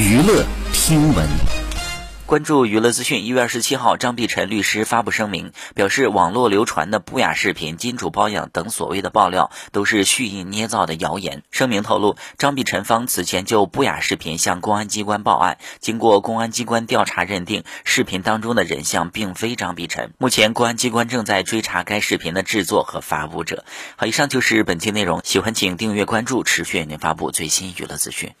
娱乐听闻关注娱乐资讯。一月二十七号，张碧晨律师发布声明表示，网络流传的不雅视频、金主包养等所谓的爆料，都是蓄意捏造的谣言。声明透露，张碧晨方此前就不雅视频向公安机关报案。经过公安机关调查认定，视频当中的人像并非张碧晨。目前公安机关正在追查该视频的制作和发布者。好，以上就是本期内容，喜欢请订阅关注，持续为您发布最新娱乐资讯。